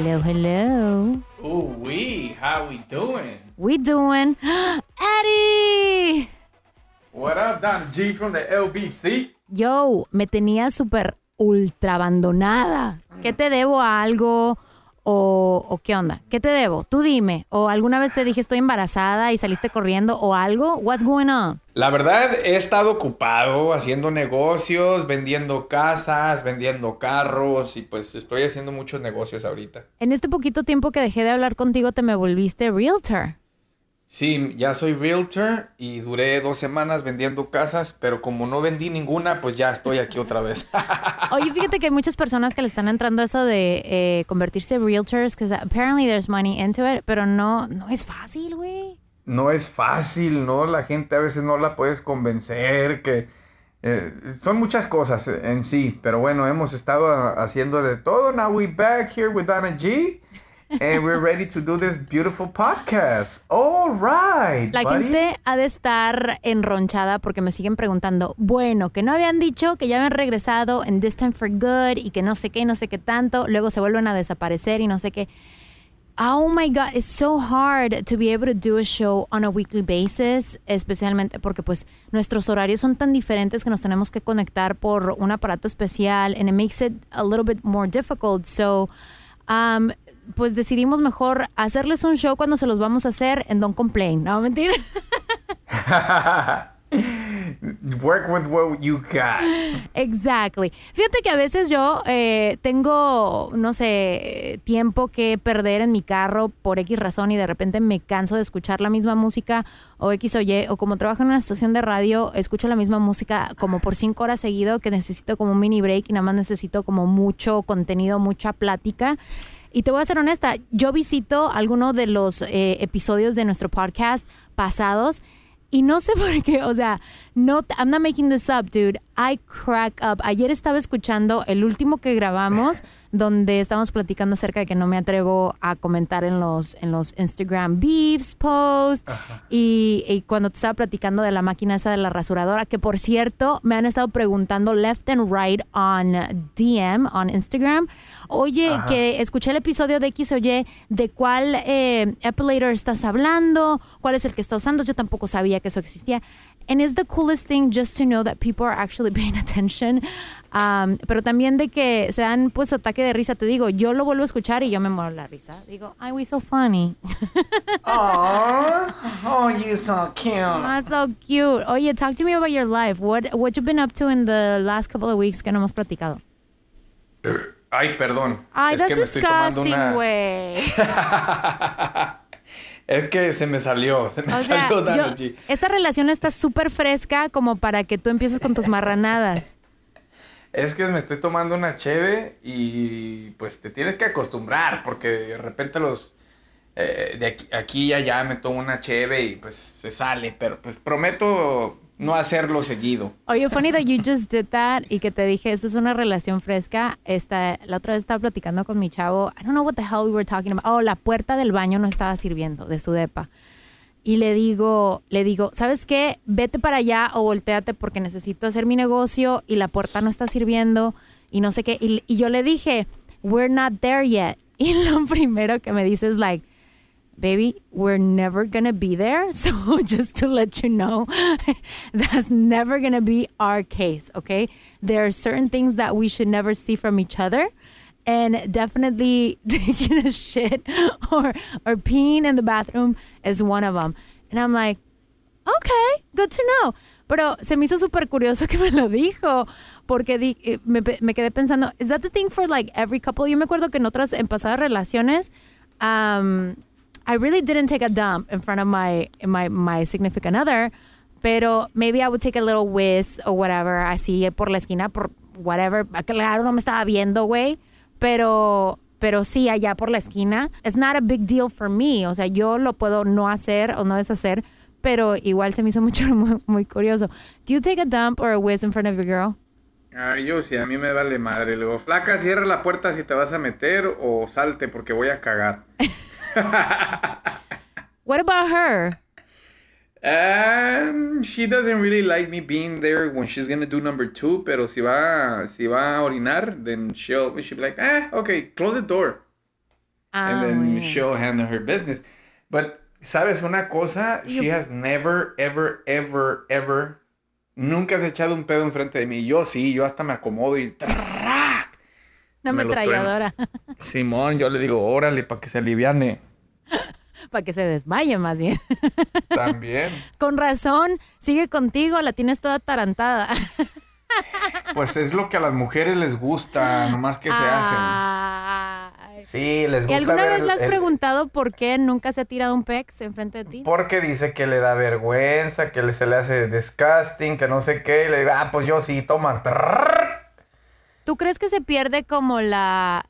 Hello, hello. Ooh wee, how we doing? We doing Eddie. What up, Don G from the LBC? Yo, me tenía súper ultra abandonada. ¿Qué te debo a algo? O, ¿O qué onda? ¿Qué te debo? Tú dime. ¿O alguna vez te dije estoy embarazada y saliste corriendo o algo? What's going on? La verdad, he estado ocupado haciendo negocios, vendiendo casas, vendiendo carros y pues estoy haciendo muchos negocios ahorita. En este poquito tiempo que dejé de hablar contigo te me volviste realtor. Sí, ya soy realtor y duré dos semanas vendiendo casas, pero como no vendí ninguna, pues ya estoy aquí otra vez. Oye, fíjate que hay muchas personas que le están entrando eso de eh, convertirse en realtors, que apparently there's money into it, pero no, no es fácil, güey. no es fácil, ¿no? La gente a veces no la puedes convencer, que eh, son muchas cosas en sí, pero bueno, hemos estado haciendo de todo. Now we back here with Donna G. And we're ready to do this beautiful podcast. All right. La buddy. gente ha de estar enronchada porque me siguen preguntando, bueno, que no habían dicho que ya habían regresado en This Time for Good y que no sé qué y no sé qué tanto, luego se vuelven a desaparecer y no sé qué. Oh my God, it's so hard to be able to do a show on a weekly basis, especialmente porque pues nuestros horarios son tan diferentes que nos tenemos que conectar por un aparato especial and it makes it a little bit more difficult. So, um, pues decidimos mejor hacerles un show cuando se los vamos a hacer en Don't Complain, ¿no? Mentira. Work with what you got. Exactly. Fíjate que a veces yo eh, tengo, no sé, tiempo que perder en mi carro por X razón y de repente me canso de escuchar la misma música o X o Y, o como trabajo en una estación de radio, escucho la misma música como por cinco horas seguido que necesito como un mini break y nada más necesito como mucho contenido, mucha plática. Y te voy a ser honesta, yo visito alguno de los eh, episodios de nuestro podcast pasados y no sé por qué, o sea, no, I'm not making this up, dude. I crack up. Ayer estaba escuchando el último que grabamos, donde estábamos platicando acerca de que no me atrevo a comentar en los, en los Instagram beefs, posts, y, y cuando te estaba platicando de la máquina esa de la rasuradora, que por cierto, me han estado preguntando left and right on DM, on Instagram. Oye, Ajá. que escuché el episodio de X o Y, ¿de cuál eh, epilator estás hablando? ¿Cuál es el que está usando? Yo tampoco sabía que eso existía. And it's the coolest thing just to know that people are actually paying attention. Um, pero también de que se dan pues ataque de risa. Te digo, yo lo vuelvo a escuchar y yo me muero la risa. Digo, ay, we so funny. Aww. Oh, you so cute. Ah, so cute. Oye, talk to me about your life. What what you've been up to in the last couple of weeks que no hemos platicado? Ay, perdón. Ay, es que me that's disgusting, una... güey. Es que se me salió, se me O sea, salió yo- G. esta relación está súper fresca como para que tú empieces con tus marranadas. Es que me estoy tomando una cheve y pues te tienes que acostumbrar porque de repente los eh, de aquí, aquí y allá me tomo una cheve y pues se sale, pero pues prometo no hacerlo seguido. Oye, funny that you just did that y que te dije, esta es una relación fresca. Esta, la otra vez estaba platicando con mi chavo. I don't know what the hell we were talking about. Oh, la puerta del baño no estaba sirviendo de su depa. Y le digo, le digo, ¿sabes qué? Vete para allá o volteate porque necesito hacer mi negocio y la puerta no está sirviendo y no sé qué. Y, y yo le dije, we're not there yet. Y lo primero que me dice es like, baby, we're never gonna be there. So just to let you know, that's never gonna be our case, okay? There are certain things that we should never see from each other. And definitely taking a shit or or peeing in the bathroom is one of them. And I'm like, okay, good to know. Pero se me hizo súper curioso que me lo dijo, porque di- eh, me, me quedé pensando, ¿is that the thing for like every couple? Yo me acuerdo que en otras, en pasadas relaciones, um, I really didn't take a dump in front of my, my, my significant other, pero maybe I would take a little whiz or whatever, así por la esquina, por whatever. Claro, no me estaba viendo, güey, pero, pero sí, allá por la esquina. It's not a big deal for me, o sea, yo lo puedo no hacer o no deshacer, pero igual se me hizo mucho, muy, muy curioso. Do you take a dump or a whiz in front of your girl? Ay, yo sí, a mí me vale madre. Le digo, flaca, cierra la puerta si te vas a meter o salte porque voy a cagar. What about her? Um, she doesn't really like me being there when she's gonna do number two, pero si va, si va a orinar, then she'll, she'll be like, ah, okay, close the door. Ah, and then bien. she'll handle her business. But, ¿sabes una cosa? You- She has never, ever, ever, ever, nunca has echado un pedo enfrente de mí. Yo sí, yo hasta me acomodo y... Una Me ametralladora. Simón, yo le digo, órale, para que se aliviane. Para que se desmaye más bien. También. Con razón, sigue contigo, la tienes toda tarantada. Pues es lo que a las mujeres les gusta, nomás que se hacen. Sí, les ¿Y gusta alguna ver vez le has el- preguntado por qué nunca se ha tirado un pex enfrente de ti? Porque dice que le da vergüenza, que se le hace disgusting, que no sé qué. Y le digo, ah, pues yo sí, toma. ¿Tú crees que se pierde como la...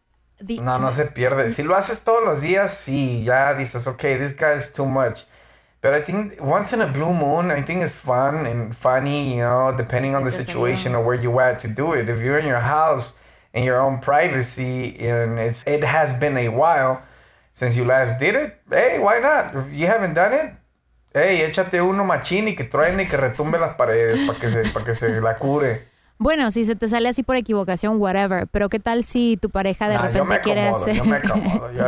No, no se pierde. Si lo haces todos los días, sí, ya dices, okay, this guy is too much. But I think once in a blue moon, I think it's fun and funny, you know, depending on the situation or where you at to do it. If you're in your house in your own privacy and it's it has been a while since you last did it, hey, why not? If you haven't done it, hey, échate uno machín y que truene y que retumbe las paredes para que se, para que se la cure. Bueno, si se te sale así por equivocación, whatever. Pero ¿qué tal si tu pareja de No, yo repente me quiere acomodo, hacer... yo me acomodo, yo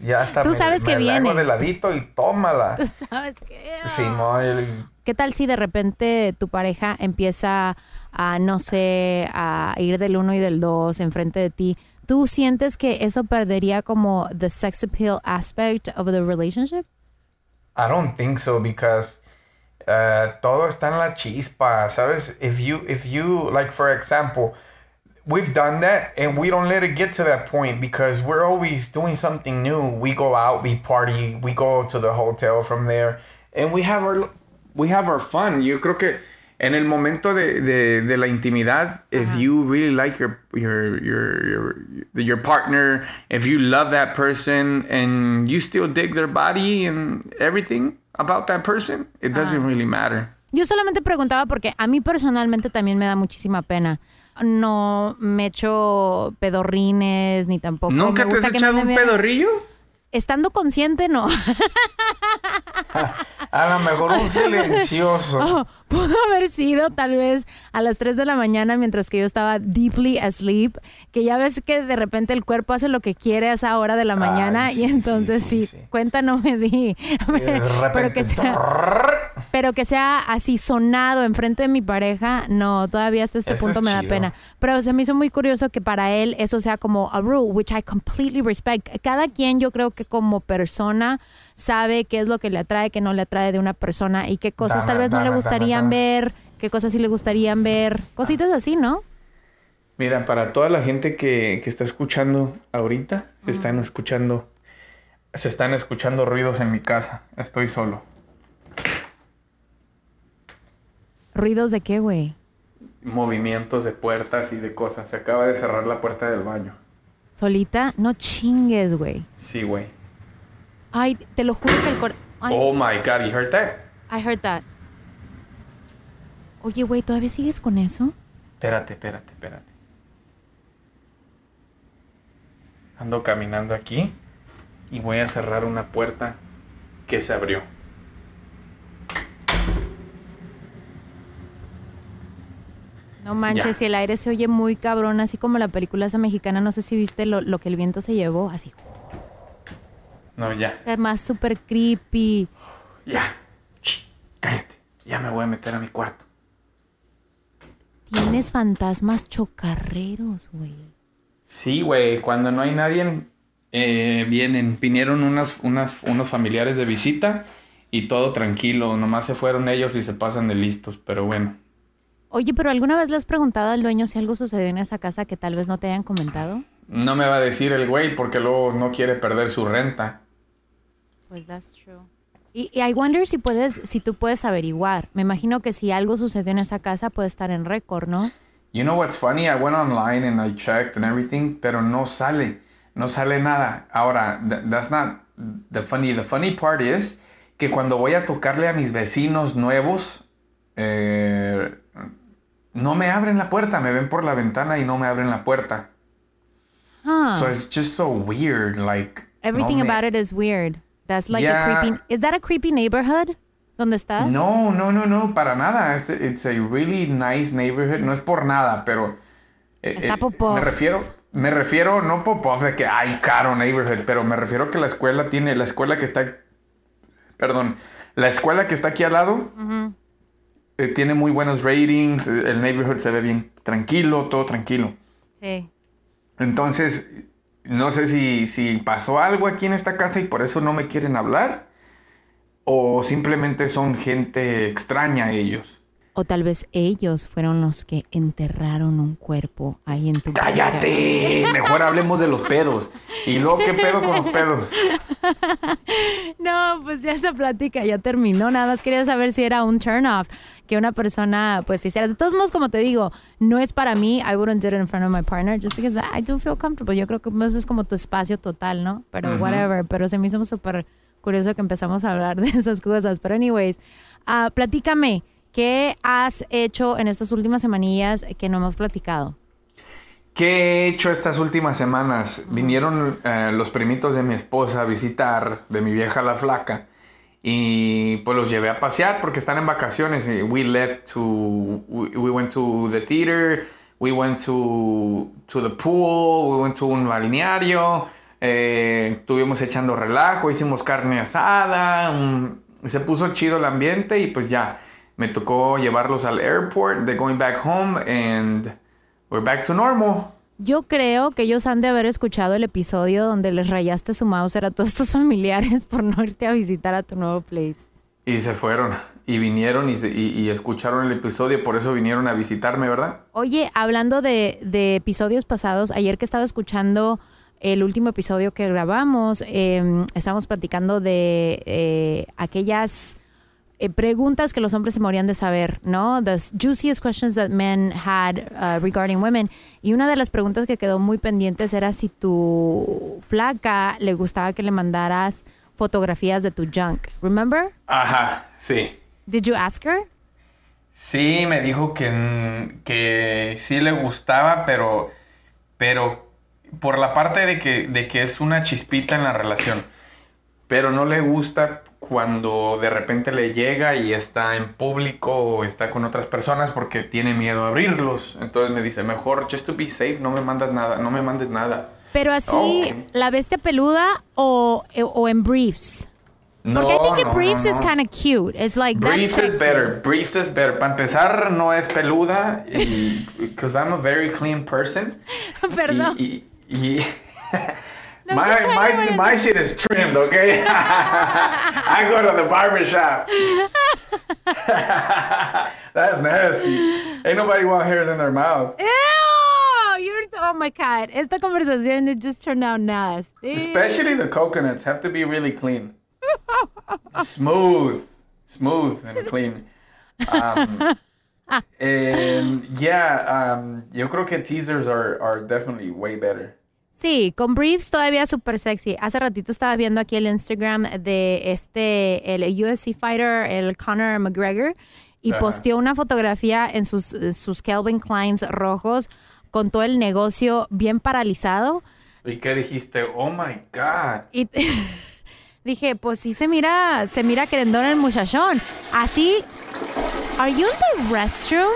ya hasta Tú me- sabes que me viene. de ladito y tómala. Tú sabes que... Simón, yo le- ¿Qué tal si de repente tu pareja empieza a, no sé, a ir del uno y del dos enfrente de ti? ¿Tú sientes que eso perdería como the sex appeal aspect of the relationship? I don't think so because uh, todo está en la chispa, ¿sabes? If you, if you, like for example, we've done that and we don't let it get to that point because we're always doing something new. We go out, we party, we go to the hotel from there, and we have our, we have our fun. Yo creo que en el momento de, de, de la intimidad, if you really like your, your, your, your, your partner, if you love that person and you still dig their body and everything about that person, it doesn't really matter. Yo solamente preguntaba porque a mí personalmente también me da muchísima pena. No me echo pedorrines ni tampoco. ¿Nunca me te has gusta que me echado un pedorrillo? Estando consciente, no. A lo mejor un silencioso. Oh, pudo haber sido tal vez a las 3 de la mañana mientras que yo estaba deeply asleep, que ya ves que de repente el cuerpo hace lo que quiere a esa hora de la mañana y entonces sí, cuenta no me di. pero que sea pero que sea así sonado enfrente de mi pareja, no, todavía hasta este punto me da pena. Pero se me hizo muy curioso que para él eso sea como a rule, which I completely respect. Cada quien yo creo que como persona sabe qué es lo que le atrae, qué no le atrae de una persona y qué cosas tal vez no le gustarían ver, qué cosas sí le gustarían ver, cositas así, ¿no? Mira, para toda la gente que, que está escuchando ahorita, están escuchando, se están escuchando ruidos en mi casa. Estoy solo. ¿Ruidos de qué, güey? Movimientos de puertas y de cosas. Se acaba de cerrar la puerta del baño. ¿Solita? No chingues, güey. Sí, güey. Ay, te lo juro que el cor... Oh my God, you heard that? I heard that. Oye, güey, ¿todavía sigues con eso? Espérate, espérate, espérate. Ando caminando aquí y voy a cerrar una puerta que se abrió. No manches, si el aire se oye muy cabrón, así como la película esa mexicana, no sé si viste lo, que el viento se llevó, así. No, ya. O sea, más súper creepy. Ya. cállate. Ya me voy a meter a mi cuarto. Tienes fantasmas chocarreros, güey. Sí, güey. Cuando no hay nadie, eh, vienen. Vinieron unas, unas, unos familiares de visita y todo tranquilo. Nomás se fueron ellos y se pasan de listos. Pero bueno. Oye, pero ¿alguna vez le has preguntado al dueño si algo sucedió en esa casa que tal vez no te hayan comentado? No me va a decir el güey porque luego no quiere perder su renta. Pues that's true. Y, I wonder si puedes, si tú puedes averiguar. Me imagino que si algo sucedió en esa casa puede estar en récord, ¿no? You know what's funny? I went online and I checked and everything, pero no sale, no sale nada. Ahora, that's not the funny. The funny part is que cuando voy a tocarle a mis vecinos nuevos, eh, no me abren la puerta, me ven por la ventana y no me abren la puerta. Huh. So it's just so weird, like everything about it is weird. That's like a creepy. Is that a creepy neighborhood? ¿Dónde estás? No, no, no, no, para nada. It's, it's a really nice neighborhood. No es por nada, pero eh, está eh, Me refiero, me refiero no pop de que hay caro neighborhood, pero me refiero que la escuela tiene la escuela que está, perdón, la escuela que está aquí al lado. Eh, tiene muy buenos ratings, eh, el neighborhood se ve bien tranquilo, todo tranquilo. Sí. Entonces, no sé si, si pasó algo aquí en esta casa y por eso no me quieren hablar, o simplemente son gente extraña ellos. O tal vez ellos fueron los que enterraron un cuerpo ahí en tu ¡Cállate! Mejor hablemos de los pedos. ¿Y luego qué pedo con los pedos? No, pues ya esa plática ya terminó. Nada más quería saber si era un turn off que una persona pues hiciera. De todos modos, como te digo, no es para mí. I wouldn't do it in front of my partner just because I don't feel comfortable. Yo creo que pues, es como tu espacio total, ¿no? Pero whatever. Pero se me hizo súper curioso que empezamos a hablar de esas cosas. Pero anyways, uh, platícame. ¿Qué has hecho en estas últimas semanillas que no hemos platicado? ¿Qué he hecho estas últimas semanas? Vinieron eh, los primitos de mi esposa a visitar, de mi vieja la flaca, y pues los llevé a pasear porque están en vacaciones. We left to, we, went to the theater, we went to, to the pool, we went to un balneario, eh, estuvimos echando relajo, hicimos carne asada, se puso chido el ambiente y pues ya me tocó llevarlos al airport, they're going back home and we're back to normal. Yo creo que ellos han de haber escuchado el episodio donde les rayaste su mouse a todos tus familiares por no irte a visitar a tu nuevo place. Y se fueron, y vinieron y, y, escucharon el episodio, por eso vinieron a visitarme, ¿verdad? Oye, hablando de, de episodios pasados, ayer que estaba escuchando el último episodio que grabamos, eh, estábamos platicando de eh, aquellas eh, preguntas que los hombres se morían de saber, ¿no? The juiciest questions that men had uh, regarding women. Y una de las preguntas que quedó muy pendientes era si tu flaca le gustaba que le mandaras fotografías de tu junk. Remember? Ajá, sí. Did you ask her? Sí, me dijo que, que sí le gustaba, pero, pero por la parte de que, de que es una chispita en la relación. Pero no le gusta cuando de repente le llega y está en público o está con otras personas porque tiene miedo a abrirlos. Entonces me dice, mejor, just to be safe, no me mandas nada, no me mandes nada. Pero así, Oh. ¿la bestia peluda o, o en briefs? Porque I think in no, briefs no, is no. kind of cute. It's like, Briefs that's is better. Briefs is better. Para empezar, no es peluda because I'm a very clean person. Perdón. Y, y, y- No, my, my, my shit is trimmed, okay? I go to the barber shop. That's nasty. Ain't nobody want hairs in their mouth. Ew! You're, oh my God. Esta conversación it just turned out nasty. Especially the coconuts have to be really clean. Smooth. Smooth and clean. Um, and yeah, um, yo creo que teasers are, are definitely way better. Sí, con briefs todavía súper sexy. Hace ratito estaba viendo aquí el Instagram de este, el UFC fighter, el Conor McGregor, y Ajá. posteó una fotografía en sus, sus Calvin Kleins rojos con todo el negocio bien paralizado. ¿Y qué dijiste? Oh my God. Y dije, pues sí se mira, se mira querendón el muchachón. Así, ¿are you in the restroom?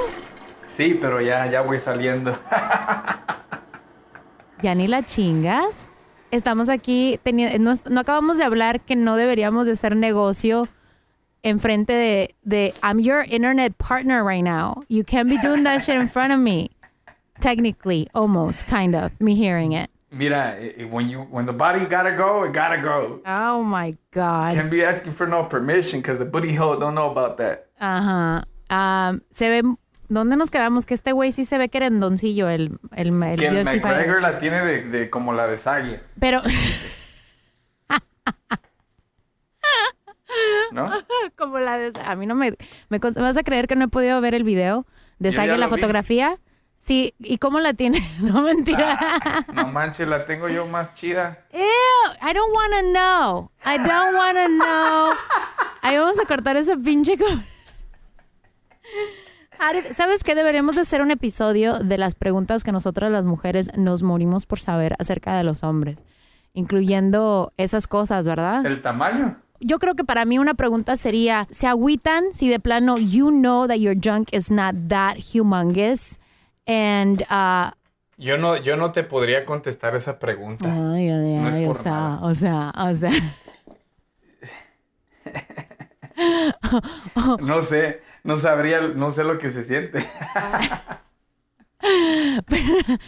Sí, pero ya, ya voy saliendo. Ya ni la chingas. Estamos aquí, no, no acabamos de hablar que no deberíamos de hacer negocio enfrente de, de, I'm your internet partner right now. You can't be doing that shit in front of me. Technically, almost, kind of, me hearing it. Mira, eh, eh, when you when the body gotta go, it gotta go. Oh my God. Can't be asking for no permission because the booty hole don't know about that. Ajá. Um, se ve, ¿dónde nos quedamos? Que este güey sí se ve querendoncillo, el, el, el que el. McGregor la tiene de, de como la de Sagi, Pero, ¿no? como la de... A mí no me, me... cons- ¿me ¿Vas a creer que no he podido ver el video de ya la lo vi. fotografía? Sí, ¿y cómo la tiene? No, mentira. No manches, la tengo yo más chida. Ew, I don't wanna know. I don't wanna know. Ahí vamos a cortar esa pinche... ¿Sabes qué? Deberíamos de hacer un episodio de las preguntas que nosotras las mujeres nos morimos por saber acerca de los hombres, incluyendo esas cosas, ¿verdad? ¿El tamaño? Yo creo que para mí una pregunta sería, ¿se agüitan si de plano you know that your junk is not that humongous? And, uh, Yo no, yo no te podría contestar esa pregunta. ay, ay, No es ay, o sea, nada. o sea, o sea. No sé, no sabría, no sé lo que se siente.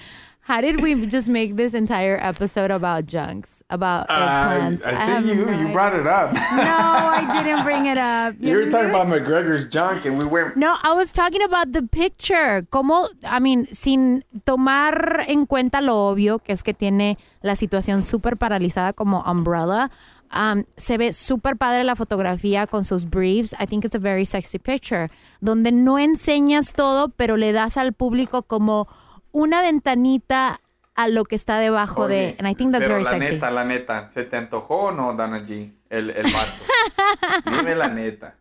How did we just make this entire episode about junks, about I, eggplants? I have think you, no you brought it up. No, I didn't bring it up. You were talking about McGregor's junk and we went No, I was talking about the picture. Como, I mean, sin tomar en cuenta lo obvio, que es que tiene la situación súper paralizada como Umbrella. Um, se ve súper padre la fotografía con sus briefs. I think it's a very sexy picture. Donde no enseñas todo, pero le das al público como una ventanita a lo que está debajo de. And I think that's pero very la sexy. neta, la neta, ¿se te antojó o no, Dana G? El, el vato. Dime la neta.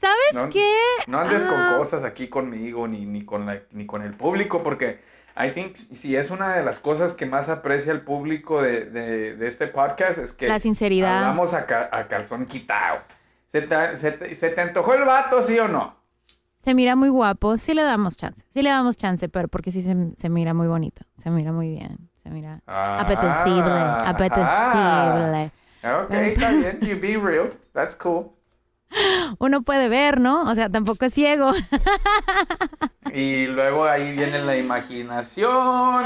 ¿Sabes No, qué? no andes Ah. con cosas aquí conmigo ni, ni, con la, ni con el público porque I think si es una de las cosas que más aprecia el público de, de, de este podcast es que La sinceridad. hablamos a, ca- a calzón quitado. ¿Se te, se, te, se te antojó el vato, sí o no? Se mira muy guapo. Sí le damos chance. Sí le damos chance, pero porque sí se, se mira muy bonito. Se mira muy bien. Se mira Ah, apetecible. Apetecible. Ok, está bien, you be real, that's cool. Uno puede ver, ¿no? O sea, tampoco es ciego. Y luego ahí viene la imaginación,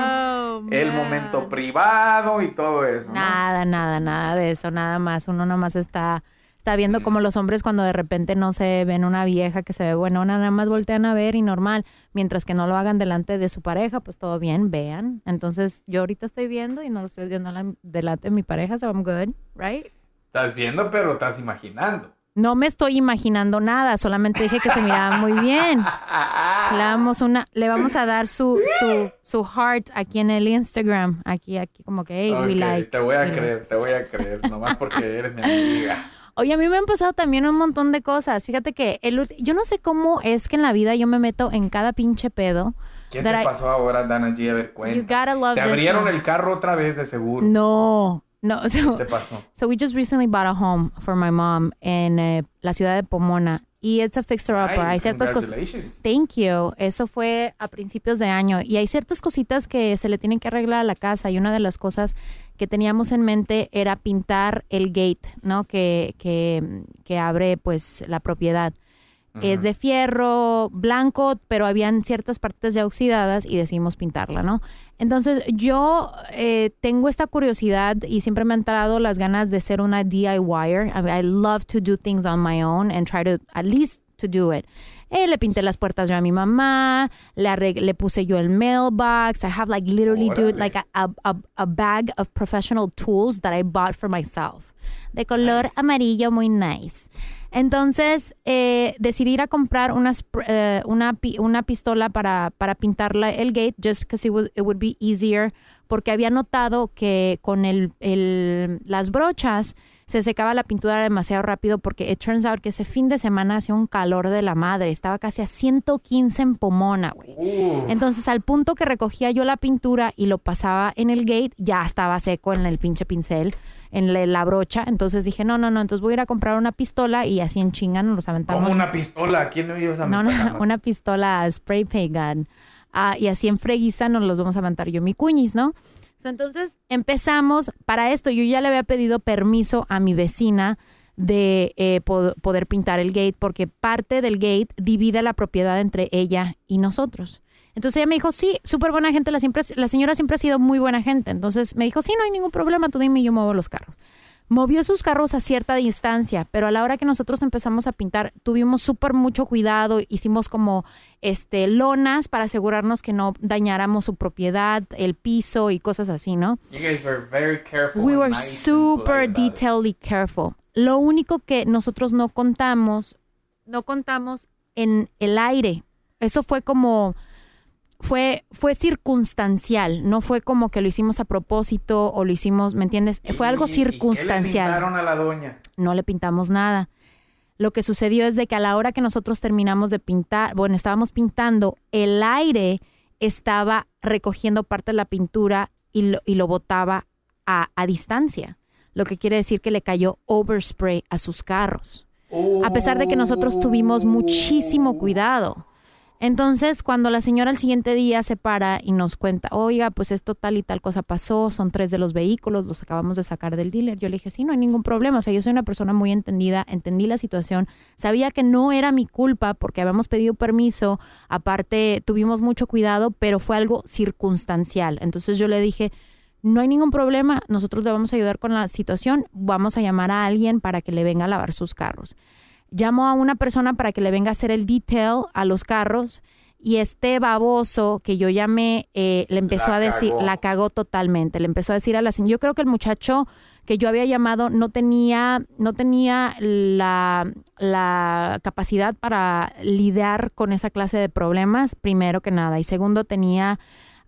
Oh, el momento privado y todo eso. ¿no? Nada, nada, nada de eso, nada más. Uno nomás está, está viendo como los hombres cuando de repente no se ven una vieja que se ve buenona, nada más voltean a ver y normal. Mientras que no lo hagan delante de su pareja, pues todo bien, vean. Entonces yo ahorita estoy viendo y no lo estoy viendo la- delante de mi pareja, so I'm good, right? Estás viendo, pero estás imaginando. No me estoy imaginando nada, solamente dije que se miraba muy bien. Le vamos, una, le vamos a dar su, su, su heart aquí en el Instagram. Aquí, aquí, como que, hey, we Ok, like. te voy a we like. creer, te voy a creer, nomás porque eres mi amiga. Oye, a mí me han pasado también un montón de cosas. Fíjate que el, yo no sé cómo es que en la vida yo me meto en cada pinche pedo. ¿Qué te I- pasó ahora, Dana G? A ver, You gotta love Te this abrieron one. el carro otra vez, de seguro. No, No, so, ¿Qué te pasó? so we just recently bought a home for my mom en eh, la ciudad de Pomona. Y it's a fixer-upper. Hay Nice, ciertas cosas. congratulations. Thank you. Eso fue a principios de año. Y hay ciertas cositas que se le tienen que arreglar a la casa. Y una de las cosas que teníamos en mente era pintar el gate, ¿no? Que, que, que abre pues la propiedad. Es de fierro blanco, pero habían ciertas partes ya oxidadas y decidimos pintarla, ¿no? Entonces yo eh, tengo esta curiosidad y siempre me han entrado las ganas de ser una DIYer. I, mean, I love to do things on my own and try to at least to do it. Eh, le pinté las puertas yo a mi mamá, le, puse yo el mailbox. I have like literally do like a, a, a, a bag of professional tools that I bought for myself. De color amarillo muy nice. Entonces eh, decidí ir a comprar una, spr- eh, una, una pistola para, para pintarla el gate, just because it would, it would be easier, porque había notado que con el, el- las brochas se secaba la pintura demasiado rápido porque it turns out que ese fin de semana hacía un calor de la madre, estaba casi a 115 en Pomona, güey. Entonces al punto que recogía yo la pintura y lo pasaba en el gate, ya estaba seco en el pinche pincel, en la, la brocha, entonces dije, no, no, no, entonces voy a ir a comprar una pistola y así en chinga nos los aventamos. Como una pistola. ¿Quién no ibas a No, no, una pistola spray paint gun. Ah, y así en freguiza nos los vamos a aventar yo mi cuñis, ¿no? Entonces empezamos, para esto yo ya le había pedido permiso a mi vecina de eh, po- poder pintar el gate, porque parte del gate divide la propiedad entre ella y nosotros. Entonces ella me dijo, sí, súper buena gente, la, siempre, la señora siempre ha sido muy buena gente. Entonces me dijo, sí, no hay ningún problema, tú dime yo muevo los carros movió sus carros a cierta distancia, pero a la hora que nosotros empezamos a pintar, tuvimos súper mucho cuidado, hicimos como este lonas para asegurarnos que no dañáramos su propiedad, el piso y cosas así, ¿no? You guys were very careful. We were nice super detailedly careful. Lo único que nosotros no contamos, no contamos en el aire. Eso fue como fue fue circunstancial, no fue como que lo hicimos a propósito o lo hicimos, ¿me entiendes? Fue algo ¿Y- y qué le circunstancial pintaron a la doña? no le pintamos nada. Lo que sucedió es de que a la hora que nosotros terminamos de pintar, bueno, estábamos pintando, el aire estaba recogiendo parte de la pintura y lo, y lo botaba a, a distancia, lo que quiere decir que le cayó overspray a sus carros, a pesar de que nosotros tuvimos muchísimo cuidado. Entonces, cuando la señora al siguiente día se para y nos cuenta, oiga, pues esto tal y tal cosa pasó, son tres de los vehículos, los acabamos de sacar del dealer. Yo le dije, sí, no hay ningún problema. O sea, yo soy una persona muy entendida, entendí la situación, sabía que no era mi culpa porque habíamos pedido permiso, aparte tuvimos mucho cuidado, pero fue algo circunstancial. Entonces yo le dije, no hay ningún problema, nosotros le vamos a ayudar con la situación, vamos a llamar a alguien para que le venga a lavar sus carros llamo a una persona para que le venga a hacer el detail a los carros y este baboso que yo llamé eh, le empezó La a decir, cagó. la cagó totalmente, le empezó a decir a la señora, yo creo que el muchacho que yo había llamado no tenía, no tenía la, la capacidad para lidiar con esa clase de problemas, primero que nada, y segundo tenía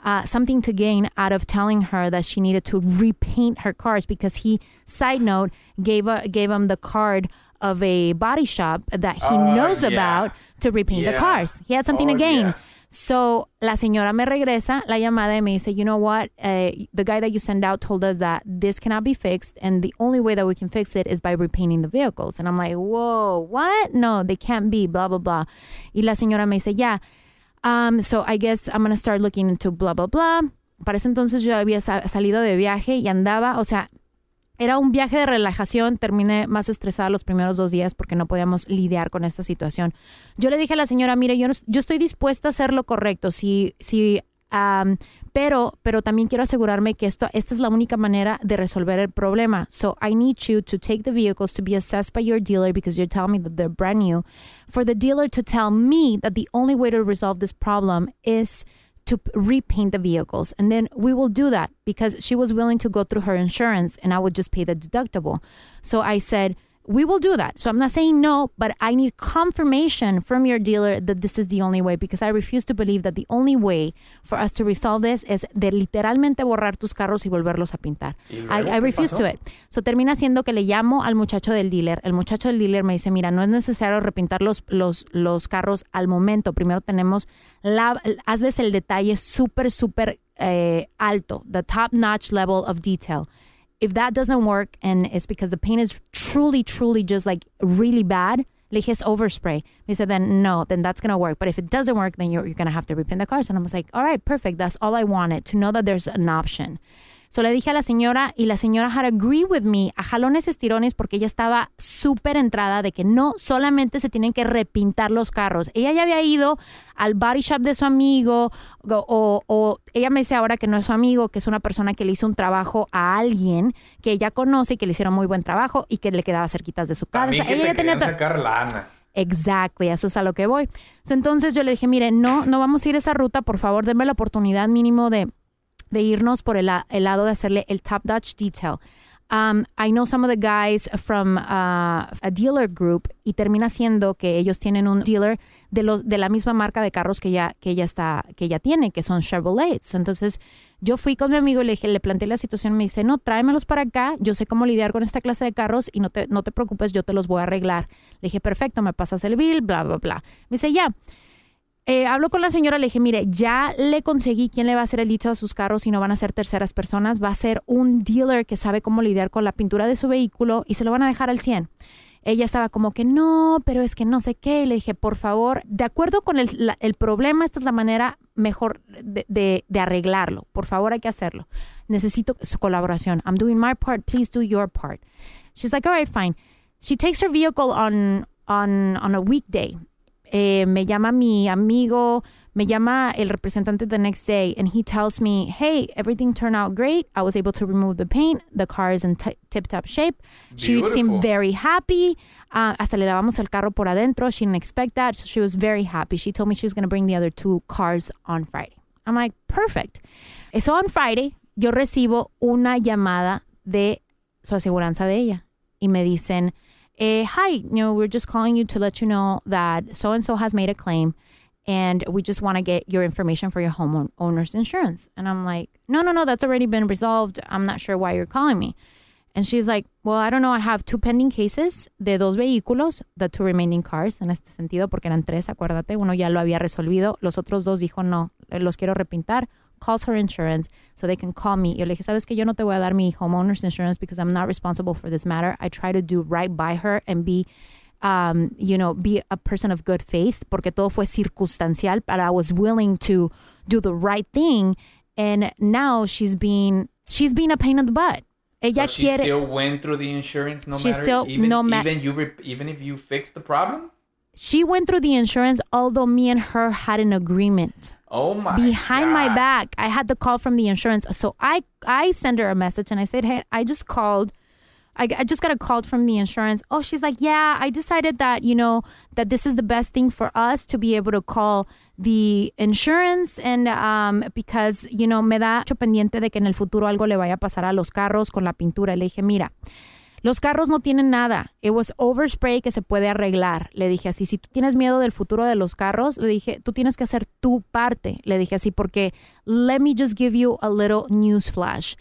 uh, something to gain out of telling her that she needed to repaint her cars because he, side note, gave a, gave him the card of a body shop that he Oh, knows yeah. about to repaint the cars. He had something Oh, to gain. yeah. So la señora me regresa la llamada y me dice, you know what, uh, the guy that you sent out told us that this cannot be fixed, and the only way that we can fix it is by repainting the vehicles. And I'm like, whoa, what? No, they can't be, blah blah blah. Y la señora me dice, yeah. Um, so I guess I'm gonna start looking into blah blah blah. Para ese entonces yo había salido de viaje y andaba, o sea, era un viaje de relajación, terminé más estresada los primeros dos días porque no podíamos lidiar con esta situación. Yo le dije a la señora, mire, yo, no- yo estoy dispuesta a hacer lo correcto, si, si, am, pero, pero también quiero asegurarme que esto, esta es la única manera de resolver el problema. So I need you to take the vehicles to be assessed by your dealer because you're telling me that they're brand new. For the dealer to tell me that the only way to resolve this problem is to repaint the vehicles. And then we will do that because she was willing to go through her insurance and I would just pay the deductible. So I said, we will do that. So I'm not saying no, but I need confirmation from your dealer that this is the only way because I refuse to believe that the only way for us to resolve this es de literalmente borrar tus carros y volverlos a pintar. ¿Y I, I refuse to it. So termina siendo que le llamo al muchacho del dealer. El muchacho del dealer me dice, mira, no es necesario repintar los, los, los carros al momento. Primero tenemos, la, hazles el detalle súper, súper eh, alto, the top notch level of detail. If that doesn't work and it's because the paint is truly, truly just like really bad, like it's overspray. He said, then no, then that's going to work. But if it doesn't work, then you're, you're going to have to repaint the cars. And I was like, all right, perfect. That's all I wanted, to know that there's an option. So le dije a la señora y la señora had agree with me a jalones estirones porque ella estaba súper entrada de que no solamente se tienen que repintar los carros. Ella ya había ido al body shop de su amigo o, o, ella me dice ahora que no es su amigo, que es una persona que le hizo un trabajo a alguien que ella conoce y que le hicieron muy buen trabajo y que le quedaba cerquitas de su casa. También que ella te ya tenía sacar lana. Exactly, eso es a lo que voy. So, entonces yo le dije, mire, no, no vamos a ir esa ruta, por favor, denme la oportunidad mínimo de de irnos por el, el, lado de hacerle el top Dutch detail. Um, I know some of the guys from uh, a dealer group y termina siendo que ellos tienen un dealer de los de la misma marca de carros que ya que ella está que ella tiene que son Chevrolets. Entonces yo fui con mi amigo y le dije le planteé la situación me dice no tráemelos para acá yo sé cómo lidiar con esta clase de carros y no te preocupes yo te los voy a arreglar. Le dije perfecto me pasas el bill bla bla bla. Me dice ya eh, hablo con la señora, le dije, mire, ya le conseguí quién le va a hacer el dicho a sus carros y no van a ser terceras personas, va a ser un dealer que sabe cómo lidiar con la pintura de su vehículo y se lo van a dejar al 100. Ella estaba como que no, pero es que no sé qué. Le dije, por favor, de acuerdo con el, el problema, esta es la manera mejor de, de, de, arreglarlo. Por favor, hay que hacerlo. Necesito su colaboración. I'm doing my part. Please do your part. She's like, all right, fine. She takes her vehicle on, on, on a weekday. Eh, me llama mi amigo, me llama el representante the next day, and he tells me, hey, everything turned out great. I was able to remove the paint. The car is in tip top shape. Beautiful. She seemed very happy. Uh, hasta le lavamos el carro por adentro. She didn't expect that. So she was very happy. She told me she was going to bring the other two cars on Friday. I'm like, perfect. So on Friday, yo recibo una llamada de su aseguranza de ella. Y me dicen, eh, hi, you know, we're just calling you to let you know that so and so has made a claim and we just want to get your information for your homeowner's insurance. And I'm like, no, no, no, that's already been resolved. I'm not sure why you're calling me. And she's like, well, I don't know. I have two pending cases de dos vehículos, the two remaining cars, en este sentido, porque eran tres, acuérdate. Uno ya lo había resolvido. Los otros dos dijo, no, los quiero repintar. Calls her insurance so they can call me. Yo le dije, ¿sabes que Yo no te voy a dar mi homeowner's insurance because I'm not responsible for this matter. I try to do right by her and be, um, you know, be a person of good faith porque todo fue circunstancial, but I was willing to do the right thing. And now she's being, she's being a pain in the butt. Ella so she quiere, still went through the insurance no she matter still, even, no ma- even you even if you fixed the problem she went through the insurance although me and her had an agreement Oh my behind God. my back. I had the call from the insurance. So I I send her a message and I said, "Hey, I just called I, I just got a call from the insurance. Oh, she's like, "Yeah, I decided that, you know, that this is the best thing for us to be able to call the insurance and um, because, you know, me da mucho pendiente de que en el futuro algo le vaya a pasar a los carros con la pintura." Le dije, "Mira, los carros no tienen nada. It was overspray que se puede arreglar. Le dije así, si tú tienes miedo del futuro de los carros, le dije, tú tienes que hacer tu parte. Le dije así, porque let me just give you a little news flash.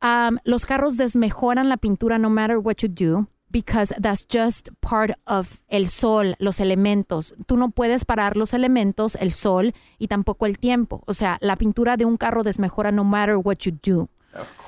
Um, los carros desmejoran la pintura no matter what you do. Because that's just part of el sol, los elementos. Tú no puedes parar los elementos, el sol y tampoco el tiempo. O sea, la pintura de un carro desmejora no matter what you do.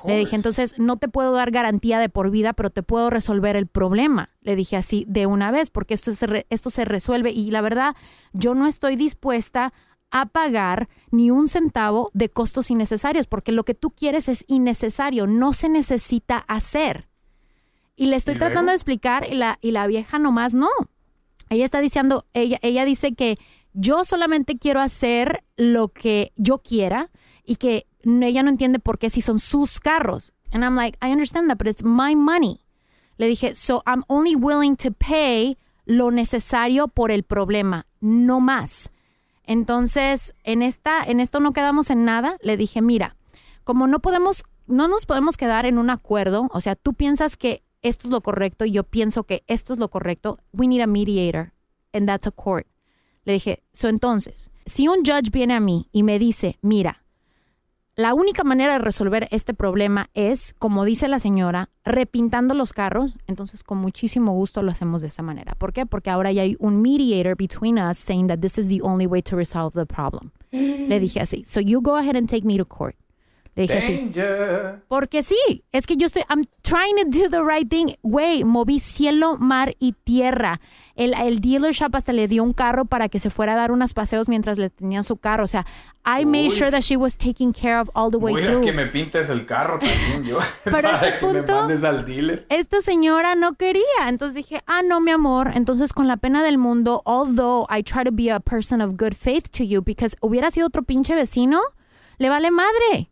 Le dije, entonces no te puedo dar garantía de por vida, pero te puedo resolver el problema. Le dije así de una vez, porque esto se, re, esto se resuelve y la verdad, yo no estoy dispuesta a pagar ni un centavo de costos innecesarios, porque lo que tú quieres es innecesario, no se necesita hacer. Y le estoy ¿Y tratando de explicar y la, y la vieja nomás no. Ella está diciendo, ella, ella dice que yo solamente quiero hacer lo que yo quiera y que ella no entiende por qué si son sus carros. And I'm like, I understand that, but it's my money. Le dije, so I'm only willing to pay lo necesario por el problema, no más. Entonces, en esta, en esto no quedamos en nada. Le dije, mira, como no podemos, no nos podemos quedar en un acuerdo, o sea, tú piensas que esto es lo correcto y yo pienso que esto es lo correcto, we need a mediator, and that's a court. Le dije, so entonces, si un judge viene a mí y me dice, mira, la única manera de resolver este problema es, como dice la señora, repintando los carros. Entonces, con muchísimo gusto lo hacemos de esa manera. ¿Por qué? Porque ahora ya hay un mediator between us saying that this is the only way to resolve the problem. Le dije así, so you go ahead and take me to court. Le dije así. Porque sí, es que yo estoy, I'm trying to do the right thing. Güey, moví cielo, mar y tierra. El, el dealer shop hasta le dio un carro para que se fuera a dar unos paseos mientras le tenían su carro. O sea, I made Uy. sure that she was taken care of all the way Voy a through. que me pintes el carro también yo. Pero a para este que me punto- mandes al dealer. Esta señora no quería. Entonces dije, ah, no, mi amor. Entonces, con la pena del mundo, although I try to be a person of good faith to you, because hubiera sido otro pinche vecino, le vale madre.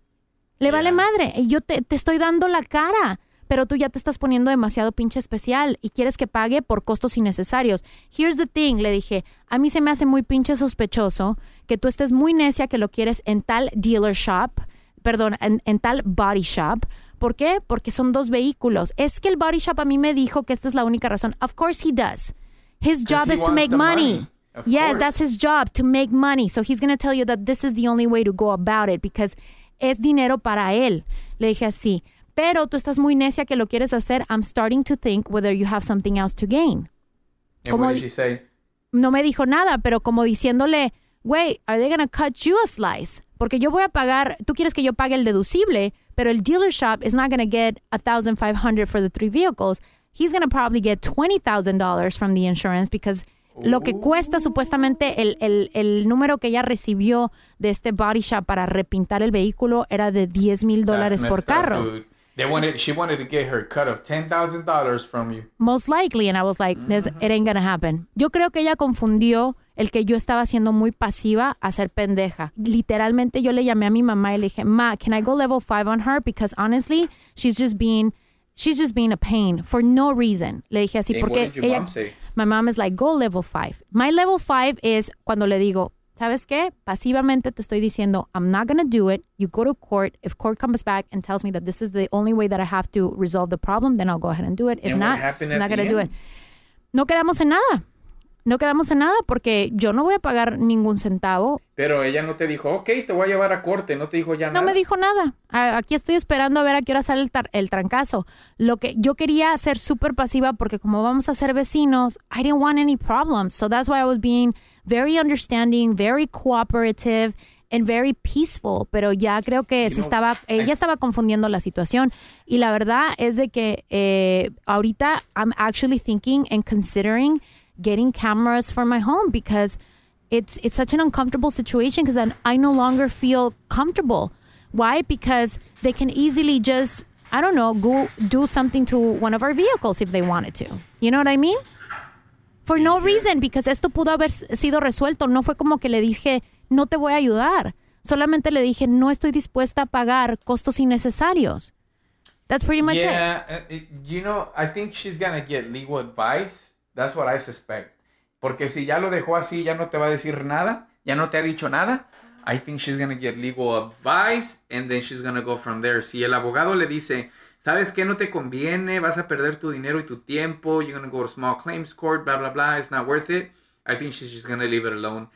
Le vale madre. Y yo te, te estoy dando la cara. Pero tú ya te estás poniendo demasiado pinche especial y quieres que pague por costos innecesarios. Here's the thing, le dije, a mí se me hace muy pinche sospechoso que tú estés muy necia que lo quieres en tal dealer shop, perdón, en, en tal body shop. ¿Por qué? Porque son dos vehículos. Es que el body shop a mí me dijo que esta es la única razón. Of course he does. His job is to make money. money. Of Yes, course. that's his job, to make money. So he's going to tell you that this is the only way to go about it because es dinero para él. Le dije así. Pero tú estás muy necia que lo quieres hacer. I'm starting to think whether you have something else to gain. And Como what di- did she say? No me dijo nada, pero como diciéndole, güey, are they going to cut you a slice? Porque yo voy a pagar, tú quieres que yo pague el deducible, pero el dealer shop is not going to get $1,500 for the three vehicles. He's going to probably get $20,000 from the insurance because lo que cuesta supuestamente el, el, el número que ella recibió de este body shop para repintar el vehículo era de 10 mil dólares por up, carro. They wanted, she wanted to get her cut of $10,000 from you. Most likely. And I was like, this, it ain't gonna happen. Yo creo que ella confundió el que yo estaba siendo muy pasiva a ser pendeja. Literalmente yo le llamé a mi mamá y le dije, Ma, can I go level five on her? Because honestly, she's just being, she's just being a pain for no reason. Le dije así And porque ella, my mom is like, go level five. My level five is cuando le digo, ¿sabes qué? Pasivamente te estoy diciendo, I'm not going to do it. You go to court. If court comes back and tells me that this is the only way that I have to resolve the problem, then I'll go ahead and do it. If And not, I'm not going to do it. No quedamos en nada. No quedamos en nada porque yo no voy a pagar ningún centavo. Pero ella no te dijo, ok, te voy a llevar a corte. No te dijo ya No nada. me dijo nada. A- Aquí estoy esperando a ver a qué hora sale el, el trancazo. Lo que yo quería ser súper pasiva porque como vamos a ser vecinos, I didn't want any problems. So that's why I was being very understanding, very cooperative and very peaceful. Pero ya creo que se know, estaba, ella estaba confundiendo la situación. Y la verdad es de que eh, ahorita I'm actually thinking and considering getting cameras for my home because it's it's such an uncomfortable situation because I, I no longer feel comfortable. Why? Because they can easily just I don't know go do something to one of our vehicles if they wanted to. You know what I mean? For no reason, because esto pudo haber sido resuelto. No fue como que le dije no te voy a ayudar. Solamente le dije no estoy dispuesta a pagar costos innecesarios. That's pretty much it. yeah, uh, it- you know, I think she's gonna get legal advice. That's what I suspect. Porque si ya lo dejó así, ya no te va a decir nada, ya no te ha dicho nada. I think she's gonna get legal advice and then she's gonna go from there. Si el abogado le dice, ¿sabes qué? No te conviene, vas a perder tu dinero y tu tiempo, you're gonna go to small claims court, blah, blah, blah, it's not worth it. I think she's just gonna leave it alone.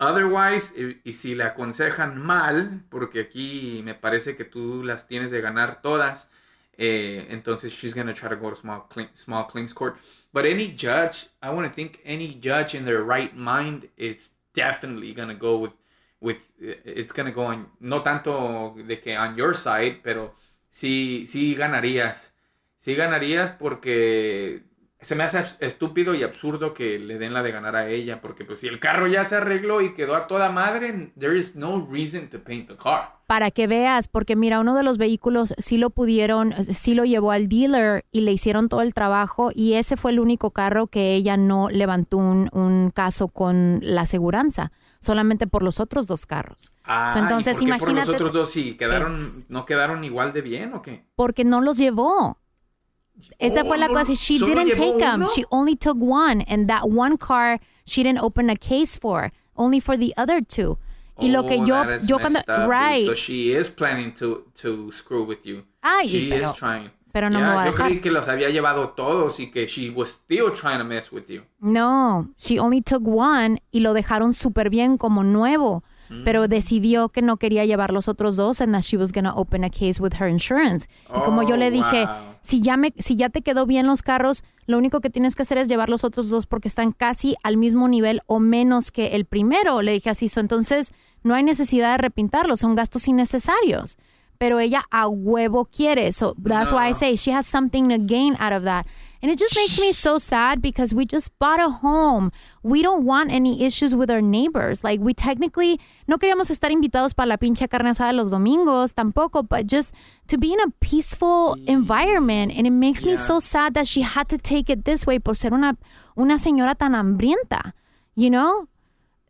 Otherwise, y si le aconsejan mal, porque aquí me parece que tú las tienes de ganar todas, eh, entonces she's gonna try to go to small small claims court. But any judge, I want to think any judge in their right mind is definitely gonna go with with it's gonna go on no tanto de que on your side, pero sí sí ganarías, sí ganarías porque se me hace estúpido y absurdo que le den la de ganar a ella, porque pues si el carro ya se arregló y quedó a toda madre, there is no reason to paint the car. Para que veas, porque mira, uno de los vehículos sí lo pudieron, sí lo llevó al dealer y le hicieron todo el trabajo y ese fue el único carro que ella no levantó un, un caso con la aseguranza, solamente por los otros dos carros. Ah, So, entonces, ¿y por qué por imagínate- los otros dos sí quedaron no quedaron igual de bien o qué? Porque no los llevó. Esa Oh, fue la no, cosa. She ¿solo didn't take them. uno? She only took one. And that one car, she didn't open a case for, only for the other two. Y lo que Oh, yo, yo cuando, right. So she is planning to, to screw with you. Ay, she pero- is trying. pero no Yeah, me va a yo creí que los había llevado todos y que she was still trying to mess with you. No, she only took one y lo dejaron súper bien como nuevo. Pero Mm. decidió que no quería llevar los otros dos and that she was gonna open a case with her insurance. Y como yo Oh, le dije, wow. si ya me, si ya te quedó bien los carros, lo único que tienes que hacer es llevar los otros dos porque están casi al mismo nivel o menos que el primero. Le dije así, so, entonces no hay necesidad de repintarlos, son gastos innecesarios. pero ella a huevo quiere. So that's why I say she has something to gain out of that. And it just makes me so sad because we just bought a home. We don't want any issues with our neighbors. Like, we technically no queríamos estar invitados para la pinche carne asada los domingos tampoco, but just to be in a peaceful environment. And it makes me so sad that she had to take it this way por ser una, una señora tan hambrienta, you know?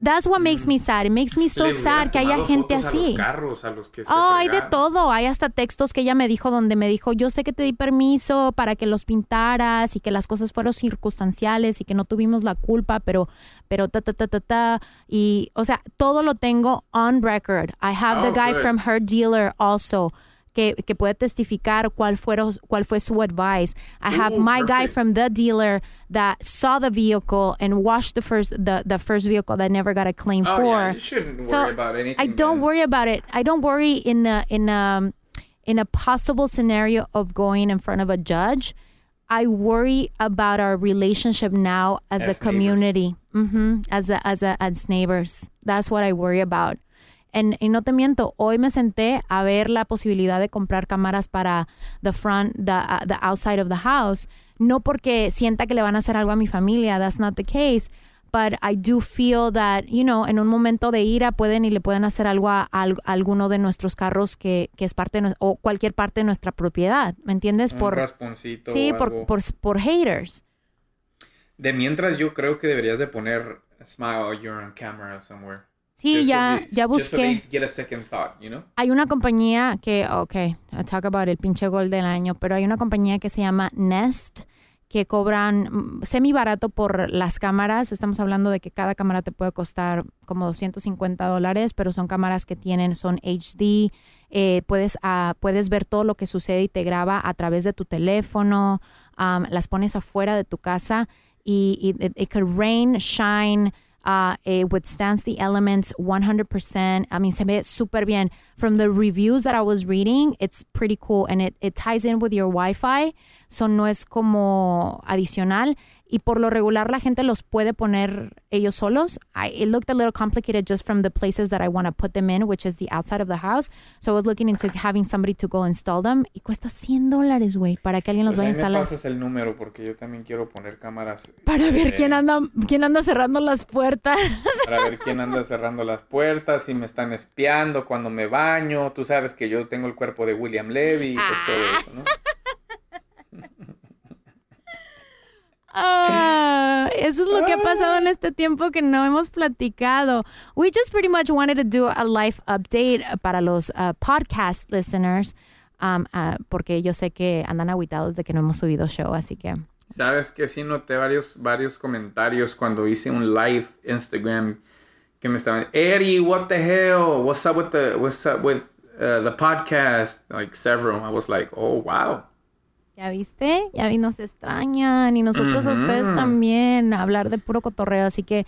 That's what makes me sad. It makes me so Le sad que haya gente así. A los carros, a los que se Oh, hay de todo. Hay hasta textos que ella me dijo donde me dijo, yo sé que te di permiso para que los pintaras y que las cosas fueron circunstanciales y que no tuvimos la culpa, pero, pero ta, ta, ta, ta, ta. Y, o sea, todo lo tengo on record. I have the Oh, guy good. from her dealer also. Que, que puede testificar cuál, fueron, cuál fue su advice. I have Ooh, my guy from the dealer that saw the vehicle and washed the first the, the first vehicle that never got a claim Oh, for. yeah, you shouldn't So, worry about anything. I don't worry about it. I don't worry in the in um in a possible scenario of going in front of a judge. I worry about our relationship now as, As a community, hmm as a, as a, as neighbors. That's what I worry about. And, y no te miento, hoy me senté a ver la posibilidad de comprar cámaras para the front, the, uh, the outside of the house. No porque sienta que le van a hacer algo a mi familia, that's not the case. But I do feel that, you know, en un momento de ira pueden y le pueden hacer algo a, a alguno de nuestros carros que, que es parte de, o cualquier parte de nuestra propiedad, ¿me entiendes? Un por rasponcito Sí, o por, algo. por, por haters. De mientras yo creo que deberías de poner smile you're on camera somewhere. Sí, ya, ya busqué. get a thought, you know? Hay una compañía que, ok, I talk about el pinche gol del año, pero hay una compañía que se llama Nest que cobran mm, semi barato por las cámaras. Estamos hablando de que cada cámara te puede costar como 250 dólares, pero son cámaras que tienen, son HD. eh, puedes, ah, puedes ver todo lo que sucede y te graba a través de tu teléfono. um, las pones afuera de tu casa y, y it, it could rain, shine, uh, it withstands the elements 100%. I mean, se ve súper bien. From the reviews that I was reading, it's pretty cool and it, it ties in with your Wi-Fi, so no es como adicional. Y por lo regular la gente los puede poner ellos solos. I, it looked a little complicated just from the places that I want to put them in, which is the outside of the house. So I was looking into having somebody to go install them. Y cuesta 100 dólares, güey, para que alguien los Pues vaya a ahí me instalar. pasas el número porque yo también quiero poner cámaras Para ver eh, quién anda, quién anda cerrando las puertas. para ver quién anda cerrando las puertas, si me están espiando cuando me baño. Tú sabes que yo tengo el cuerpo de William Levy y pues todo eso, ¿no? Ah, eso es lo que ha pasado en este tiempo que no hemos platicado. We just pretty much wanted to do a life update para los uh, podcast listeners, um, uh, porque yo sé que andan aguitados de que no hemos subido show, así que. Sabes que sí noté varios, varios comentarios cuando hice un live Instagram que me estaban, Eddie, what the hell? What's up with the what's up with uh, the podcast? Like several. I was like, oh wow. ¿Ya viste? Ya vi, nos extrañan y nosotros a ustedes también, hablar de puro cotorreo. Así que,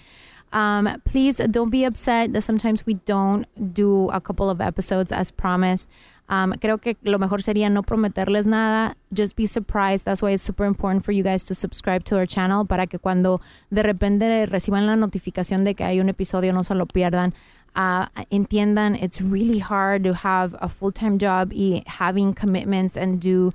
um, please don't be upset that sometimes we don't do a couple of episodes as promised. Um, creo que lo mejor sería no prometerles nada. Just be surprised. That's why it's super important for you guys to subscribe to our channel para que cuando de repente reciban la notificación de que hay un episodio no se lo pierdan. Uh, entiendan, it's really hard to have a full-time job y having commitments and do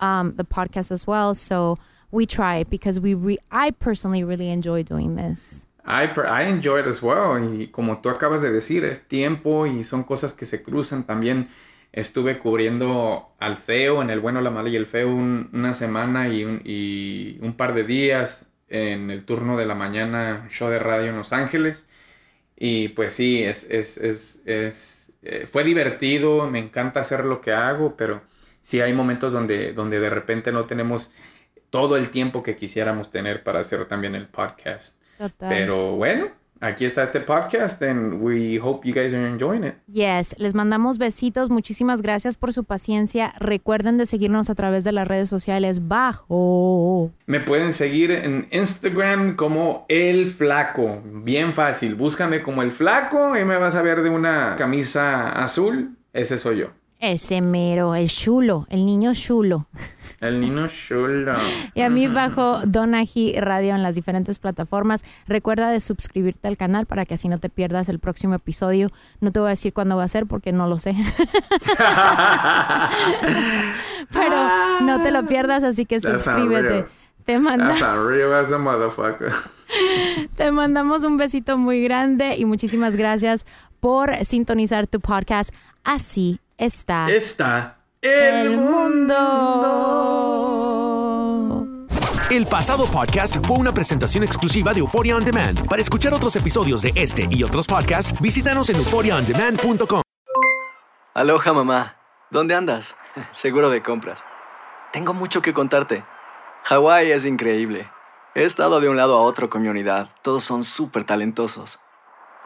um, the podcast as well. So we try because we re- I personally really enjoy doing this. I, I enjoy it as well. Y como tú acabas de decir, es tiempo y son cosas que se cruzan. También estuve cubriendo al feo, en el bueno, la mala y el feo, un- una semana y un, par de días en el turno de la mañana, show de radio en Los Ángeles. Y pues sí, es, es, es, es, eh, fue divertido, me encanta hacer lo que hago, pero sí hay momentos donde, donde de repente no tenemos todo el tiempo que quisiéramos tener para hacer también el podcast. Total. Pero bueno, aquí está este podcast and we hope you guys are enjoying it. Yes, les mandamos besitos. Muchísimas gracias por su paciencia. Recuerden de seguirnos a través de las redes sociales bajo. Me pueden seguir en Instagram como El Flaco. Bien fácil. Búscame como El Flaco y me vas a ver de una camisa azul. Ese soy yo. Ese mero, el chulo, el niño chulo. El niño chulo. Y a mí bajo Donaji Radio en las diferentes plataformas. Recuerda de suscribirte al canal para que así no te pierdas el próximo episodio. No te voy a decir cuándo va a ser porque no lo sé. Pero no te lo pierdas, así que suscríbete. Te, manda- te mandamos un besito muy grande y muchísimas gracias por sintonizar tu podcast. Así está Está el mundo. El pasado podcast fue una presentación exclusiva de Euphoria On Demand. Para escuchar otros episodios de este y otros podcasts, visítanos en euphoriaondemand.com. Aloha mamá, ¿dónde andas? Seguro de compras. Tengo mucho que contarte. Hawái es increíble. He estado de un lado a otro con mi unidad. Todos son súper talentosos.